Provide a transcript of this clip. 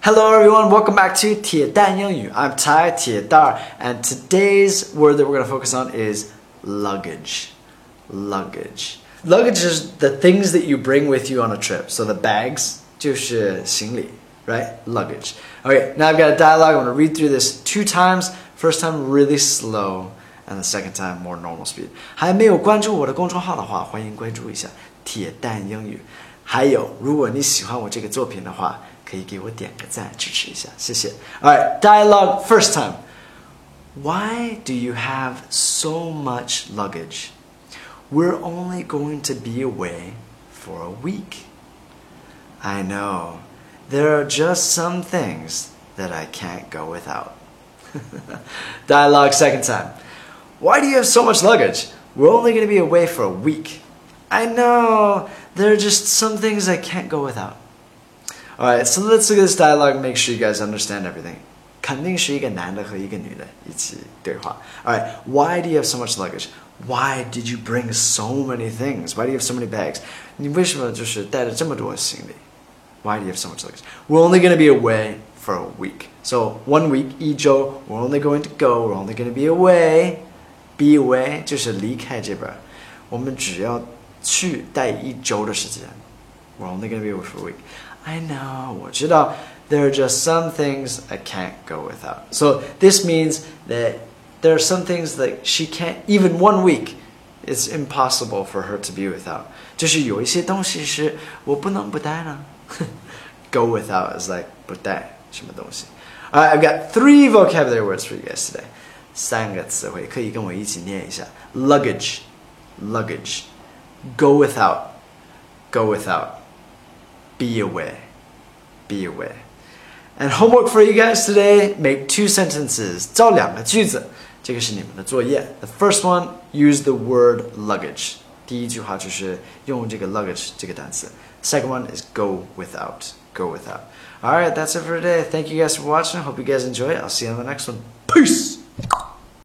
Hello everyone, welcome back to 铁蛋英语. I'm Tai 铁蛋 and today's word that we're going to focus on is luggage. Luggage. Luggage is the things that you bring with you on a trip. So the bags 就是行李, right? Luggage. Okay, now I've got a dialogue. I'm going to read through this two times. First time really slow and the second time more normal speed. 还没有关注我的公众号的话，欢迎关注一下铁蛋英语。还有，如果你喜欢我这个作品的话， 可以给我点个赞支持一下，谢谢。All right, dialogue first time. Why do you have so much luggage? We're only going to be away for a week. I know. There are just some things that I can't go without. Dialogue second time. Why do you have so much luggage? We're only going to be away for a week. I know. There are just some things I can't go without. Alright, so let's look at this dialogue and make sure you guys understand everything. 肯定是一个男的和一个女的一起对话. Alright, why do you have so much luggage? Why did you bring so many things? Why do you have so many bags? 你为什么就是带了这么多行李? Why do you have so much luggage? We're only going to be away for a week. So one week, 一周, we're only going to go, we're only going to be away. Be away 就是离开这边。我们只要去待一周的时间。 We're only going to be away for a week. I know, 我知道 there are just some things I can't go without. So this means that there are some things that she can't even one week it's impossible for her to be without. 就是有一些东西是我不能不带呢。go without is like 不带什么东西。Alright, I've got three vocabulary words for you guys today. 三个词汇可以跟我一起念一下。Luggage, luggage. Go without, go without. Be away, be away. And homework for you guys today: make two sentences. 造两个句子，这个是你们的作业。The first one, use the word luggage. 第一句话就是用这个 luggage 这个单词。Second one is go without, go without. All right, that's it for today. Thank you guys for watching. Hope you guys enjoy it. I'll see you on the next one. Peace.